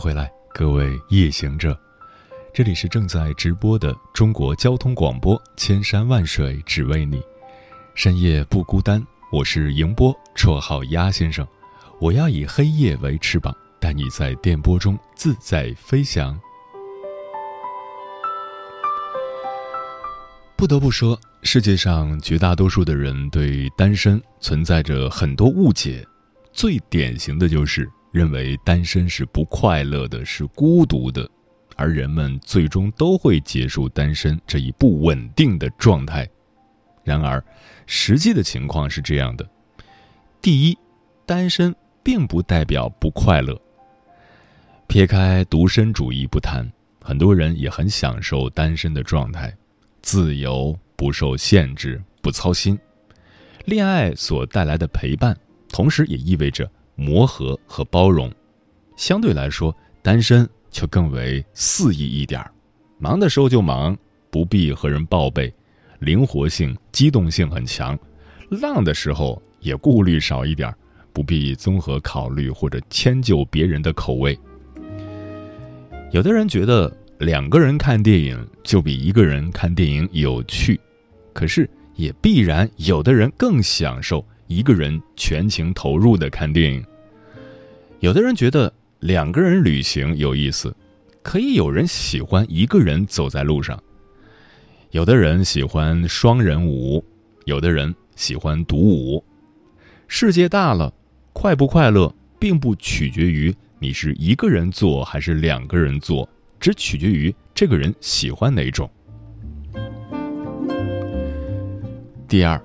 回来，各位夜行者，这里是正在直播的中国交通广播，千山万水只为你，深夜不孤单。我是迎波，绰号鸭先生。我要以黑夜为翅膀，带你在电波中自在飞翔。不得不说，世界上绝大多数的人对单身存在着很多误解，最典型的就是。认为单身是不快乐的，是孤独的，而人们最终都会结束单身这一不稳定的状态。然而，实际的情况是这样的：第一，单身并不代表不快乐。撇开独身主义不谈，很多人也很享受单身的状态，自由、不受限制、不操心。恋爱所带来的陪伴，同时也意味着。磨合和包容，相对来说，单身就更为肆意一点儿。忙的时候就忙，不必和人报备，灵活性、机动性很强；浪的时候也顾虑少一点儿，不必综合考虑或者迁就别人的口味。有的人觉得两个人看电影就比一个人看电影有趣，可是也必然有的人更享受一个人全情投入的看电影。有的人觉得两个人旅行有意思，可以有人喜欢一个人走在路上。有的人喜欢双人舞，有的人喜欢独舞。世界大了，快不快乐并不取决于你是一个人做还是两个人做，只取决于这个人喜欢哪种。第二，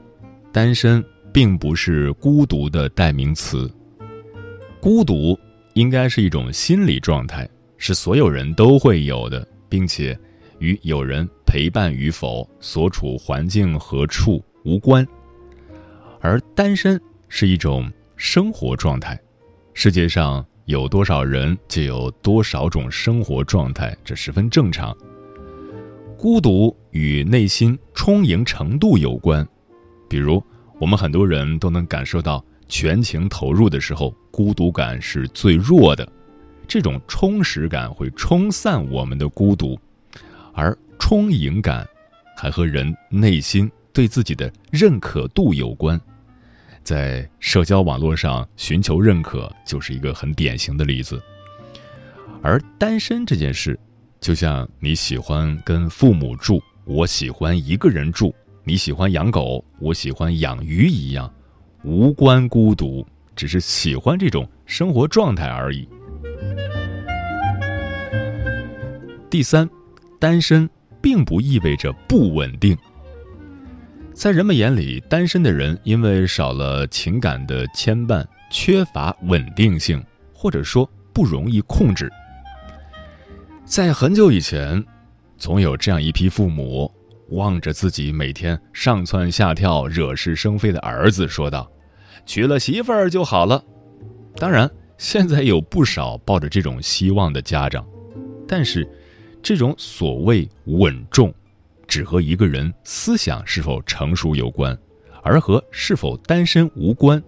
单身并不是孤独的代名词。孤独应该是一种心理状态，是所有人都会有的，并且与有人陪伴与否、所处环境何处无关。而单身是一种生活状态，世界上有多少人就有多少种生活状态，这十分正常。孤独与内心充盈程度有关，比如我们很多人都能感受到。全情投入的时候，孤独感是最弱的。这种充实感会冲散我们的孤独，而充盈感还和人内心对自己的认可度有关。在社交网络上寻求认可，就是一个很典型的例子。而单身这件事，就像你喜欢跟父母住，我喜欢一个人住；你喜欢养狗，我喜欢养鱼一样。无关孤独，只是喜欢这种生活状态而已。第三，单身并不意味着不稳定。在人们眼里，单身的人因为少了情感的牵绊，缺乏稳定性，或者说不容易控制。在很久以前，总有这样一批父母，望着自己每天上蹿下跳、惹是生非的儿子，说道。娶了媳妇儿就好了，当然，现在有不少抱着这种希望的家长，但是，这种所谓稳重，只和一个人思想是否成熟有关，而和是否单身无关。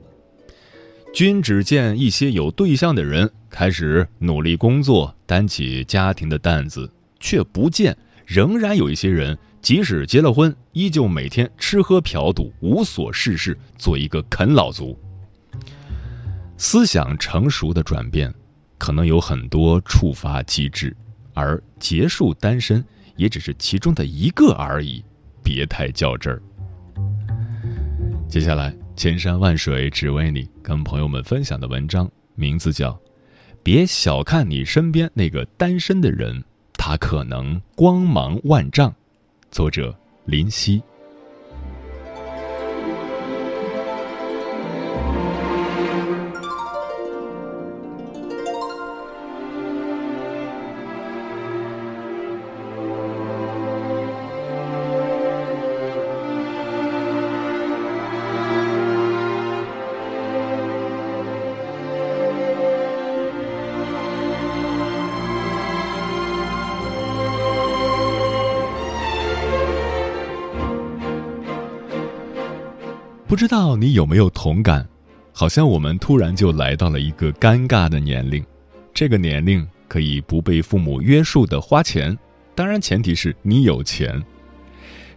君只见一些有对象的人开始努力工作，担起家庭的担子，却不见仍然有一些人。即使结了婚，依旧每天吃喝嫖赌，无所事事，做一个啃老族。思想成熟的转变，可能有很多触发机制，而结束单身也只是其中的一个而已。别太较真儿。接下来，千山万水只为你，跟朋友们分享的文章名字叫《别小看你身边那个单身的人，他可能光芒万丈》。作者林夕。不知道你有没有同感？好像我们突然就来到了一个尴尬的年龄，这个年龄可以不被父母约束的花钱，当然前提是你有钱。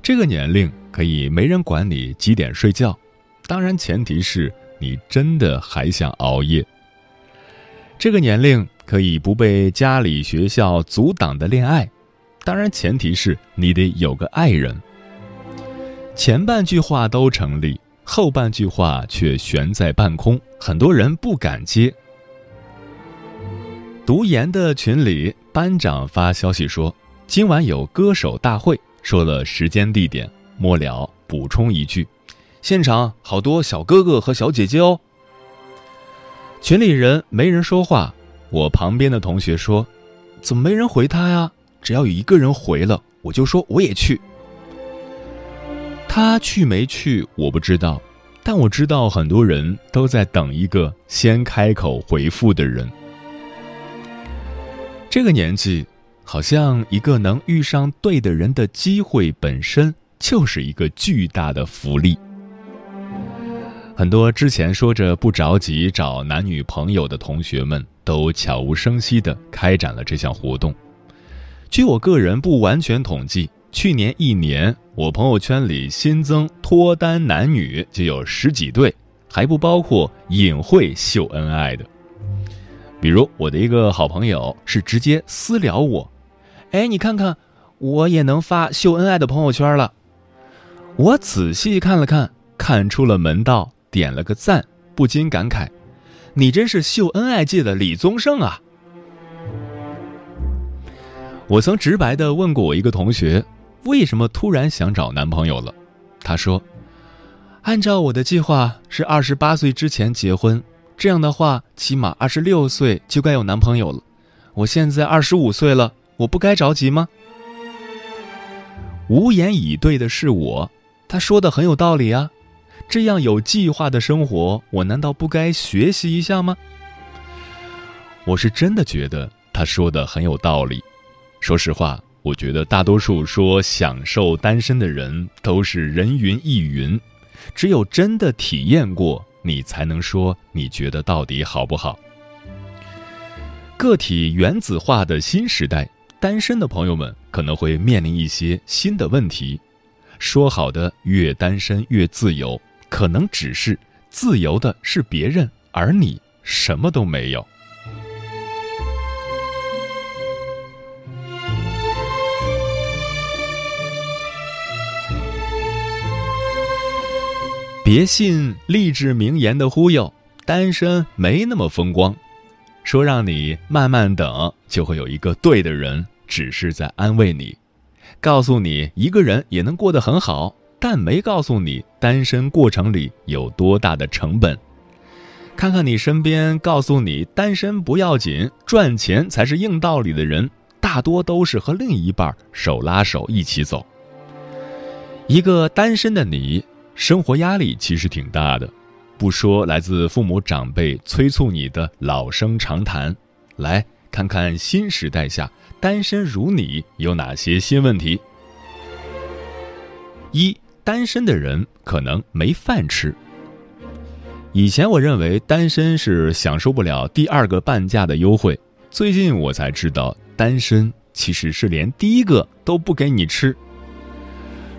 这个年龄可以没人管你几点睡觉，当然前提是你真的还想熬夜。这个年龄可以不被家里学校阻挡的恋爱，当然前提是你得有个爱人。前半句话都成立，后半句话却悬在半空，很多人不敢接。读研的群里，班长发消息说，今晚有歌手大会。说了时间地点，末了补充一句：“现场好多小哥哥和小姐姐哦。”群里人没人说话，我旁边的同学说：“怎么没人回他呀？只要有一个人回了，我就说我也去。”他去没去我不知道，但我知道很多人都在等一个先开口回复的人。这个年纪。好像一个能遇上对的人的机会本身就是一个巨大的福利。很多之前说着不着急找男女朋友的同学们，都悄无声息地开展了这项活动。据我个人不完全统计，去年一年我朋友圈里新增脱单男女就有十几对，还不包括隐晦秀恩爱的。比如我的一个好朋友是直接私聊我。哎，你看看，我也能发秀恩爱的朋友圈了。我仔细看了看，看出了门道，点了个赞，不禁感慨：你真是秀恩爱界的李宗盛啊！我曾直白的问过我一个同学，为什么突然想找男朋友了？他说：按照我的计划是二十八岁之前结婚，这样的话，起码二十六岁就该有男朋友了。我现在二十五岁了。我不该着急吗？无言以对的是我，他说的很有道理啊。这样有计划的生活，我难道不该学习一下吗？我是真的觉得他说的很有道理。说实话，我觉得大多数说享受单身的人都是人云亦云，只有真的体验过，你才能说你觉得到底好不好。个体原子化的新时代。单身的朋友们可能会面临一些新的问题。说好的越单身越自由，可能只是自由的是别人，而你什么都没有。别信励志名言的忽悠，单身没那么风光。说让你慢慢等，就会有一个对的人，只是在安慰你，告诉你一个人也能过得很好，但没告诉你单身过程里有多大的成本。看看你身边告诉你单身不要紧，赚钱才是硬道理的人，大多都是和另一半手拉手一起走。一个单身的你，生活压力其实挺大的。不说来自父母长辈催促你的老生常谈，来看看新时代下单身如你有哪些新问题。一单身的人可能没饭吃。以前我认为单身是享受不了第二个半价的优惠，最近我才知道单身其实是连第一个都不给你吃。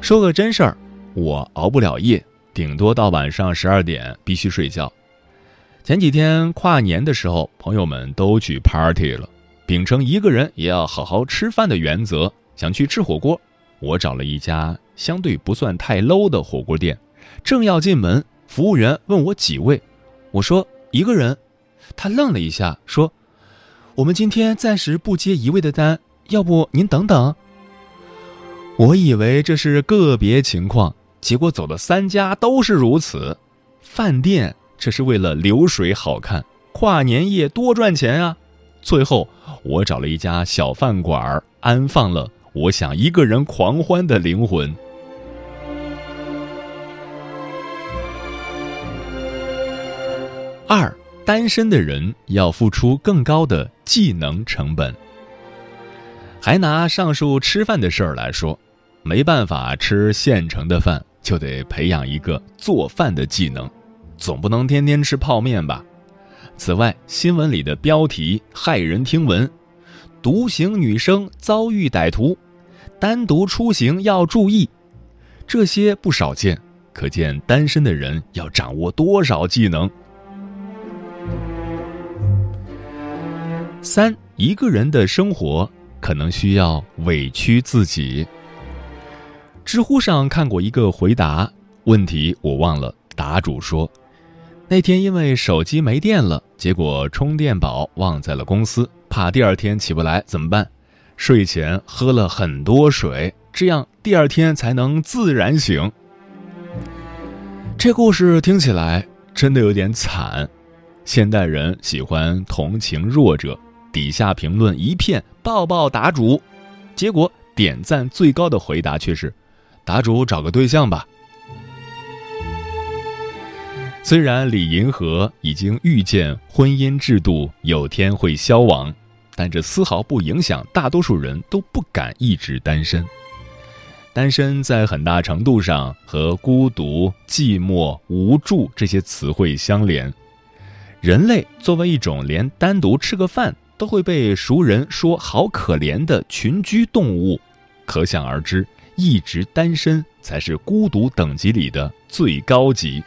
说个真事儿，我熬不了夜。顶多到晚上十二点必须睡觉。前几天跨年的时候，朋友们都去 party 了，秉承一个人也要好好吃饭的原则，想去吃火锅。我找了一家相对不算太 low 的火锅店，正要进门，服务员问我几位，我说一个人。他愣了一下，说：“我们今天暂时不接一位的单，要不您等等。”我以为这是个别情况。结果走了三家都是如此，饭店这是为了流水好看，跨年夜多赚钱啊！最后我找了一家小饭馆安放了我想一个人狂欢的灵魂。二，单身的人要付出更高的技能成本。还拿上述吃饭的事儿来说，没办法吃现成的饭。就得培养一个做饭的技能，总不能天天吃泡面吧？此外，新闻里的标题骇人听闻：独行女生遭遇歹徒，单独出行要注意，这些不少见，可见单身的人要掌握多少技能。三，一个人的生活可能需要委屈自己。知乎上看过一个回答，问题我忘了，答主说，那天因为手机没电了，结果充电宝忘在了公司，怕第二天起不来怎么办？睡前喝了很多水，这样第二天才能自然醒。这故事听起来真的有点惨，现代人喜欢同情弱者。底下评论一片抱抱答主，结果点赞最高的回答却是：“答主找个对象吧。”虽然李银河已经预见婚姻制度有天会消亡，但这丝毫不影响大多数人都不敢一直单身。单身在很大程度上和孤独、寂寞、无助这些词汇相连。人类作为一种连单独吃个饭。都会被熟人说好可怜的群居动物，可想而知，一直单身才是孤独等级里的最高级。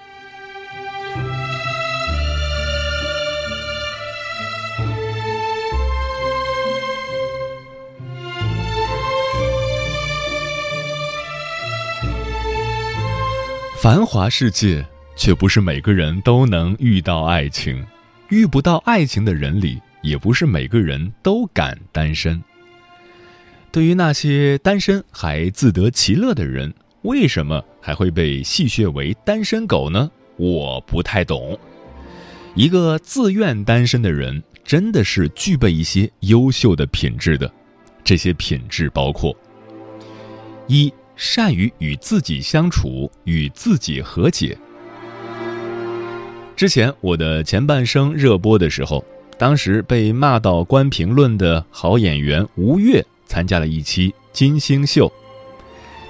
繁华世界，却不是每个人都能遇到爱情，遇不到爱情的人里。也不是每个人都敢单身。对于那些单身还自得其乐的人，为什么还会被戏谑为单身狗呢？我不太懂。一个自愿单身的人，真的是具备一些优秀的品质的。这些品质包括：一、善于与自己相处，与自己和解。之前我的前半生热播的时候。当时被骂到关评论的好演员吴越参加了一期金星秀，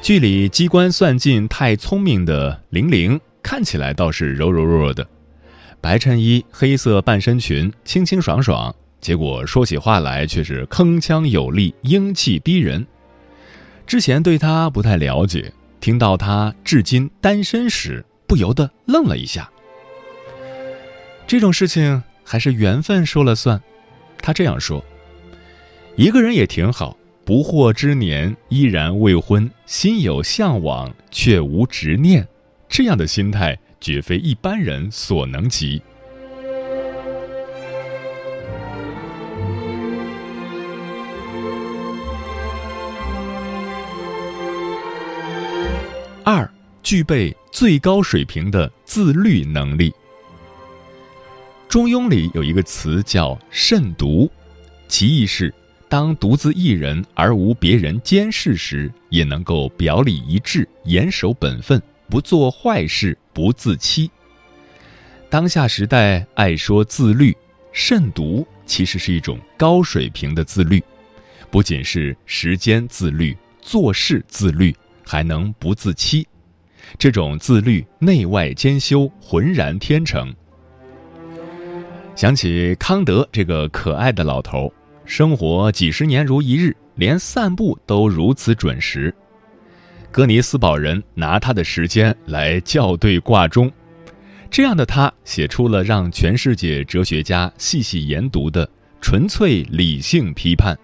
剧里机关算尽太聪明的玲玲看起来倒是柔柔弱弱的，白衬衣黑色半身裙清清爽爽，结果说起话来却是铿锵有力、英气逼人。之前对她不太了解，听到她至今单身时，不由得愣了一下。这种事情。还是缘分说了算，他这样说：“一个人也挺好，不惑之年依然未婚，心有向往却无执念，这样的心态绝非一般人所能及。”二，具备最高水平的自律能力。中庸里有一个词叫“慎独”，其意是：当独自一人而无别人监视时，也能够表里一致，严守本分，不做坏事，不自欺。当下时代爱说自律，慎独其实是一种高水平的自律，不仅是时间自律、做事自律，还能不自欺。这种自律内外兼修，浑然天成。想起康德这个可爱的老头，生活几十年如一日，连散步都如此准时。哥尼斯堡人拿他的时间来校对挂钟，这样的他写出了让全世界哲学家细细研读的纯粹理性批判。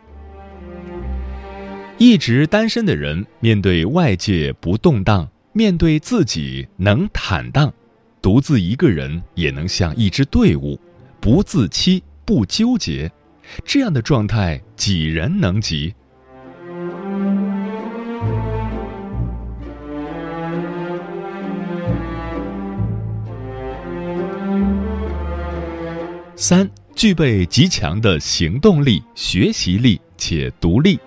一直单身的人，面对外界不动荡，面对自己能坦荡，独自一个人也能像一支队伍。不自欺，不纠结，这样的状态几人能及？三，具备极强的行动力、学习力且独立。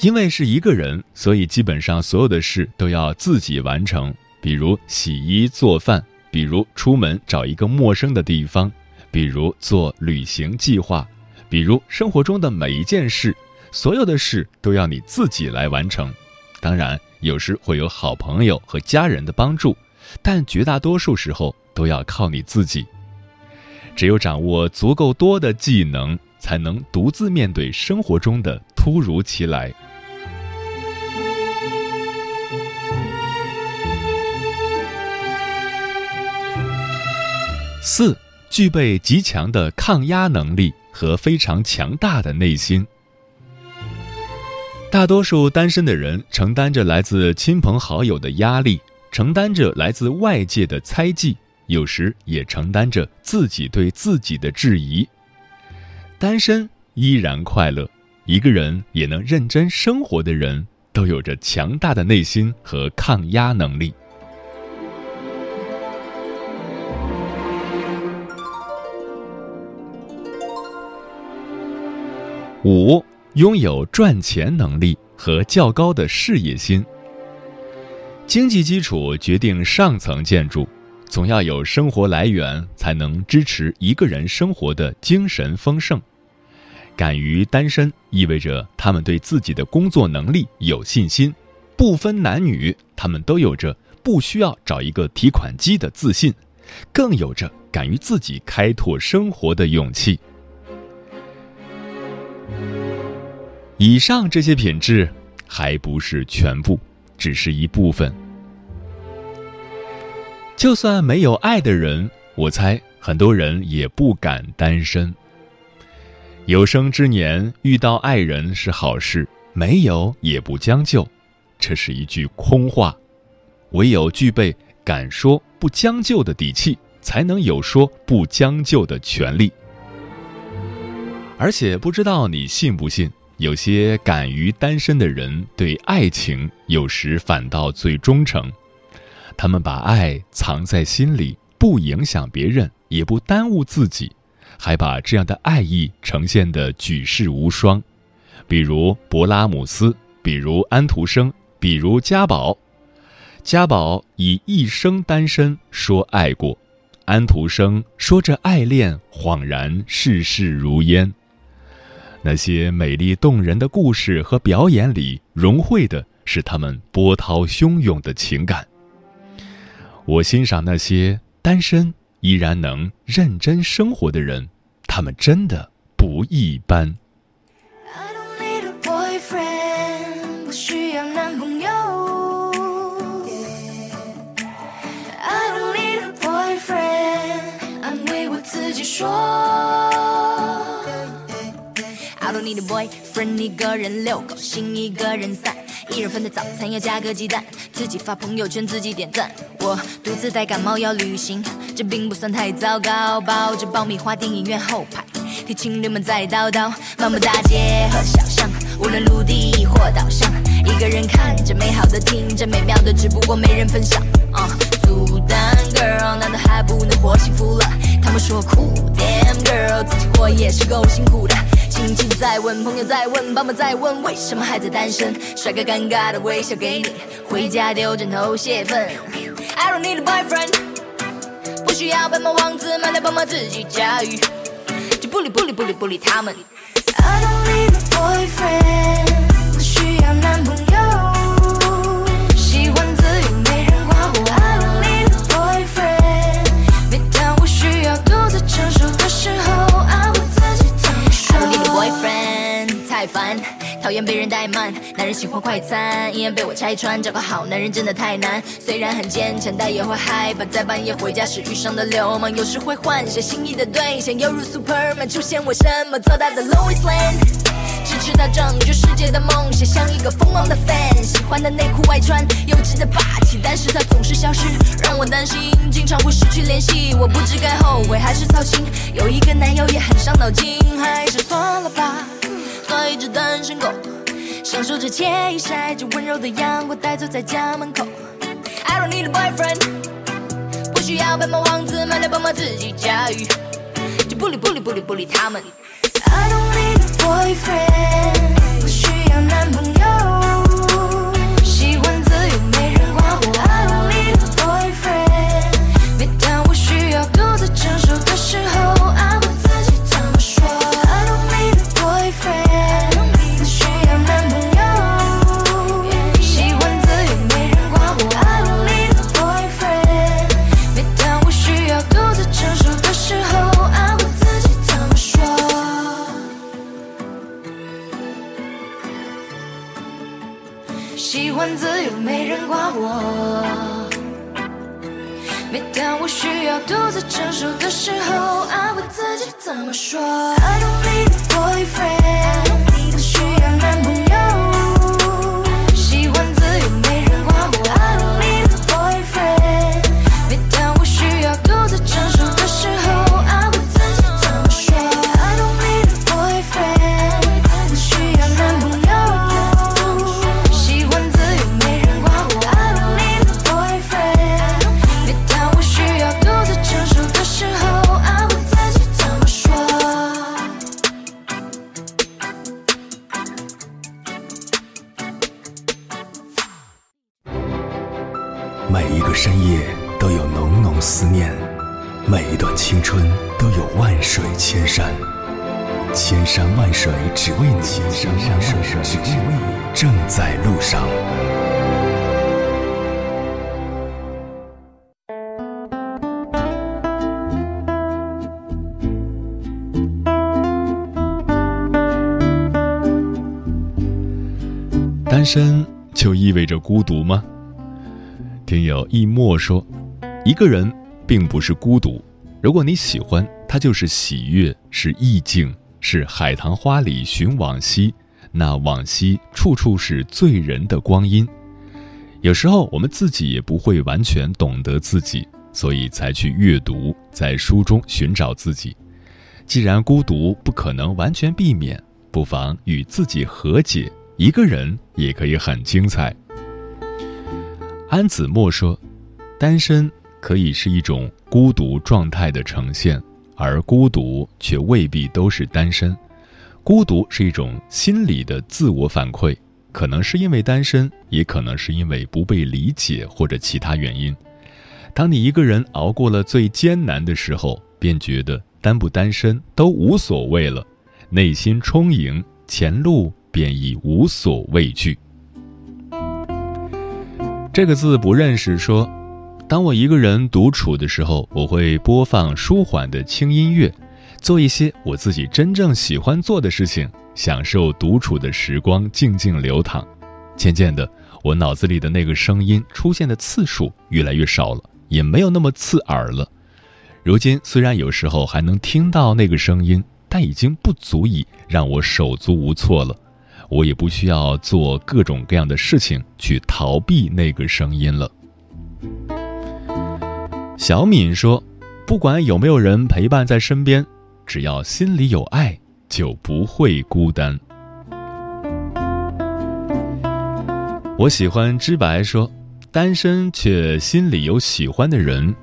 因为是一个人，所以基本上所有的事都要自己完成，比如洗衣做饭。比如出门找一个陌生的地方，比如做旅行计划，比如生活中的每一件事，所有的事都要你自己来完成。当然，有时会有好朋友和家人的帮助，但绝大多数时候都要靠你自己。只有掌握足够多的技能，才能独自面对生活中的突如其来。四，具备极强的抗压能力和非常强大的内心。大多数单身的人承担着来自亲朋好友的压力，承担着来自外界的猜忌，有时也承担着自己对自己的质疑。单身依然快乐，一个人也能认真生活的人，都有着强大的内心和抗压能力。五。拥有赚钱能力和较高的事业心。经济基础决定上层建筑，总要有生活来源，才能支持一个人生活的精神丰盛。敢于单身，意味着他们对自己的工作能力有信心，不分男女，他们都有着不需要找一个提款机的自信，更有着敢于自己开拓生活的勇气。以上这些品质还不是全部，只是一部分。就算没有爱的人，我猜很多人也不敢单身。有生之年遇到爱人是好事，没有也不将就，这是一句空话。唯有具备敢说不将就的底气，才能有说不将就的权利。而且不知道你信不信？有些敢于单身的人，对爱情有时反倒最忠诚。他们把爱藏在心里，不影响别人，也不耽误自己，还把这样的爱意呈现的举世无双。比如勃拉姆斯，比如安徒生，比如家宝。家宝以一生单身说爱过，安徒生说着爱恋恍然世事如烟。那些美丽动人的故事和表演里，融汇的是他们波涛汹涌的情感。我欣赏那些单身依然能认真生活的人，他们真的不一般。说。I don't need a boyfriend，一个人遛狗，心一个人散，一人份的早餐要加个鸡蛋，自己发朋友圈，自己点赞。我独自带感冒要旅行，这并不算太糟糕。抱着爆米花，电影院后排，听情侣们在叨叨。漫步大街和小巷，无论陆地或岛上，一个人看着美好的，听着美妙的，只不过没人分享。啊，孤单 girl，难道还不能活幸福了？他们说酷，damn girl，自己活也是够辛苦的。亲戚在问，朋友在问，爸妈在问，为什么还在单身？帅哥尴尬的微笑给你，回家丢枕头泄愤。I don't need a boyfriend，不需要白马王子，买来帮忙自己驾驭，就不理不理不理不理他们。I don't need a boyfriend，讨厌被人怠慢。男人喜欢快餐，一眼被我拆穿。找个好男人真的太难，虽然很坚强，但也会害怕。在半夜回家时遇上的流氓，有时会幻想心仪的对象犹如 Superman 出现，我什么做他的 Lois Lane？支持他拯救世界的梦想，像一个疯狂的 fan。喜欢的内裤外穿，幼稚的霸气，但是他总是消失，让我担心，经常会失去联系。我不知该后悔还是操心，有一个男友也很伤脑筋，还是算了吧。做一只单身狗，享受着惬意，晒着温柔的阳光，呆坐在家门口。I don't need a boyfriend，不需要白马王子，买来帮忙自己驾驭，就不理不理不理不理他们。I don't need a boyfriend，不需要男朋友，没人管我。每当我需要独自承受的时候，安慰自己怎么说？I don't need a boyfriend，只为你，千山万水只为你，正在路上。单身就意味着孤独吗？听友一墨说，一个人并不是孤独，如果你喜欢，他就是喜悦，是意境，是海棠花里寻往昔，那往昔处处是醉人的光阴。有时候我们自己也不会完全懂得自己，所以才去阅读，在书中寻找自己。既然孤独不可能完全避免，不妨与自己和解，一个人也可以很精彩。安子墨说：“单身可以是一种孤独状态的呈现，而孤独却未必都是单身。孤独是一种心理的自我反馈，可能是因为单身，也可能是因为不被理解或者其他原因。当你一个人熬过了最艰难的时候，便觉得单不单身都无所谓了，内心充盈，前路便已无所畏惧。”这个字不认识。说，当我一个人独处的时候，我会播放舒缓的轻音乐，做一些我自己真正喜欢做的事情，享受独处的时光，静静流淌。渐渐的，我脑子里的那个声音出现的次数越来越少了，也没有那么刺耳了。如今，虽然有时候还能听到那个声音，但已经不足以让我手足无措了。我也不需要做各种各样的事情去逃避那个声音了。小敏说：“不管有没有人陪伴在身边，只要心里有爱，就不会孤单。”我喜欢知白说：“单身却心里有喜欢的人，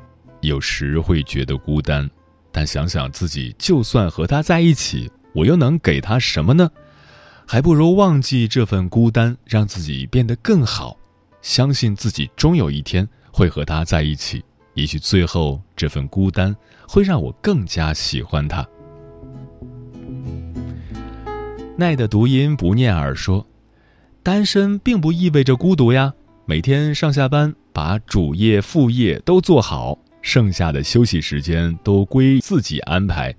有时会觉得孤单，但想想自己就算和他在一起，我又能给他什么呢？”还不如忘记这份孤单，让自己变得更好，相信自己终有一天会和他在一起。也许最后这份孤单会让我更加喜欢他。奈的读音不念耳说，单身并不意味着孤独呀。每天上下班，把主业副业都做好，剩下的休息时间都归自己安排。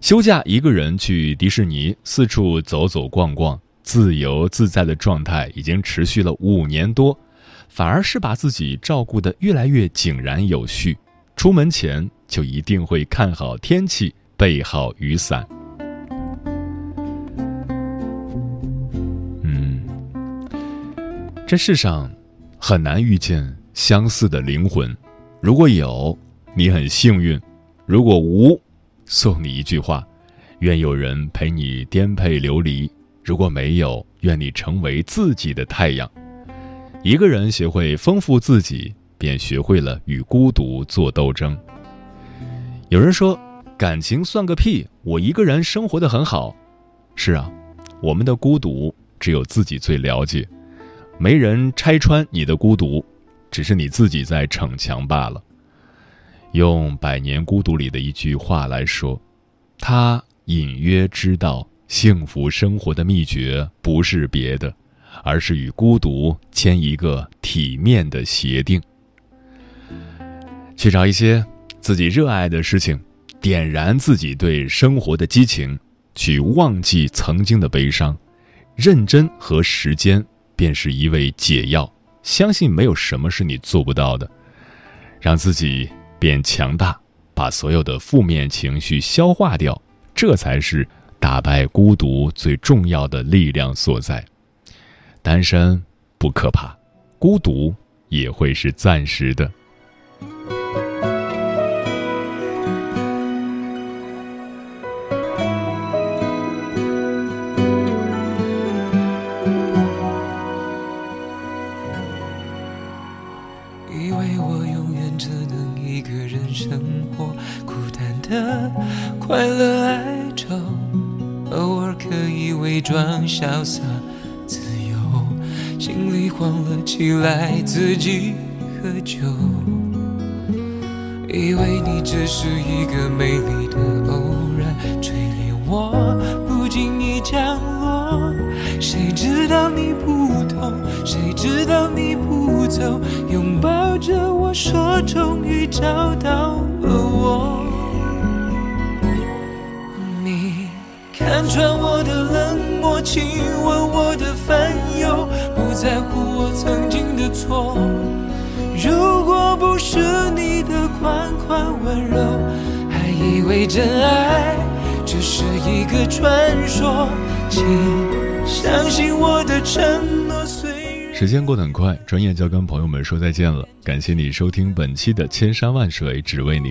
休假一个人去迪士尼四处走走逛逛，自由自在的状态已经持续了五年多，反而是把自己照顾得越来越井然有序。出门前就一定会看好天气，备好雨伞。嗯，这世上很难遇见相似的灵魂，如果有，你很幸运；如果无，送你一句话：愿有人陪你颠沛流离。如果没有，愿你成为自己的太阳。一个人学会丰富自己，便学会了与孤独做斗争。有人说，感情算个屁，我一个人生活的很好。是啊，我们的孤独只有自己最了解，没人拆穿你的孤独，只是你自己在逞强罢了。用《百年孤独》里的一句话来说，他隐约知道幸福生活的秘诀不是别的，而是与孤独签一个体面的协定，去找一些自己热爱的事情，点燃自己对生活的激情，去忘记曾经的悲伤，认真和时间便是一味解药，相信没有什么是你做不到的，让自己变强大，把所有的负面情绪消化掉，这才是打败孤独最重要的力量所在。单身不可怕，孤独也会是暂时的。以为我永远只能一个人生活，孤单的快乐哀愁，偶尔可以伪装潇洒。心里慌了起来，自己喝酒。以为你只是一个美丽的偶然，垂怜我不经意降落。谁知道你不同，谁知道你不走，拥抱着我说终于找到了我。看穿我的冷漠。亲吻我的烦忧，不在乎我曾经的错。如果不是你的款款温柔，还以为真爱只是一个传说。请相信我的承诺。时间过得很快，转眼就要跟朋友们说再见了。感谢你收听本期的《千山万水只为你》。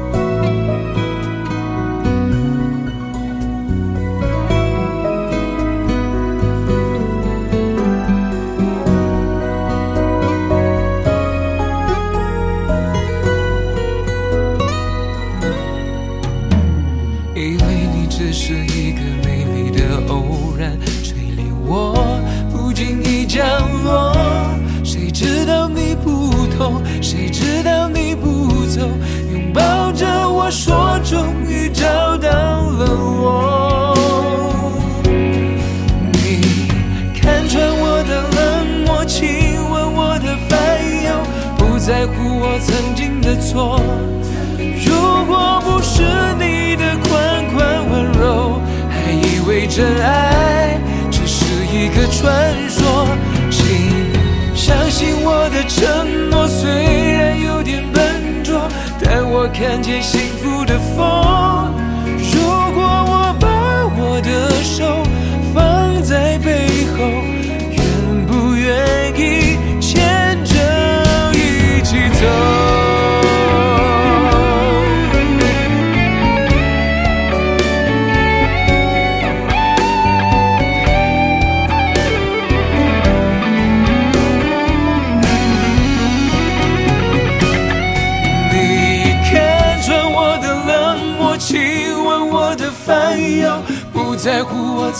曾经的错，如果不是你的款款温柔，还以为真爱只是一个传说。请相信我的承诺，虽然有点笨拙，但我看见幸福的风。如果我把我的手放在背后，愿不愿意牵着一起？走。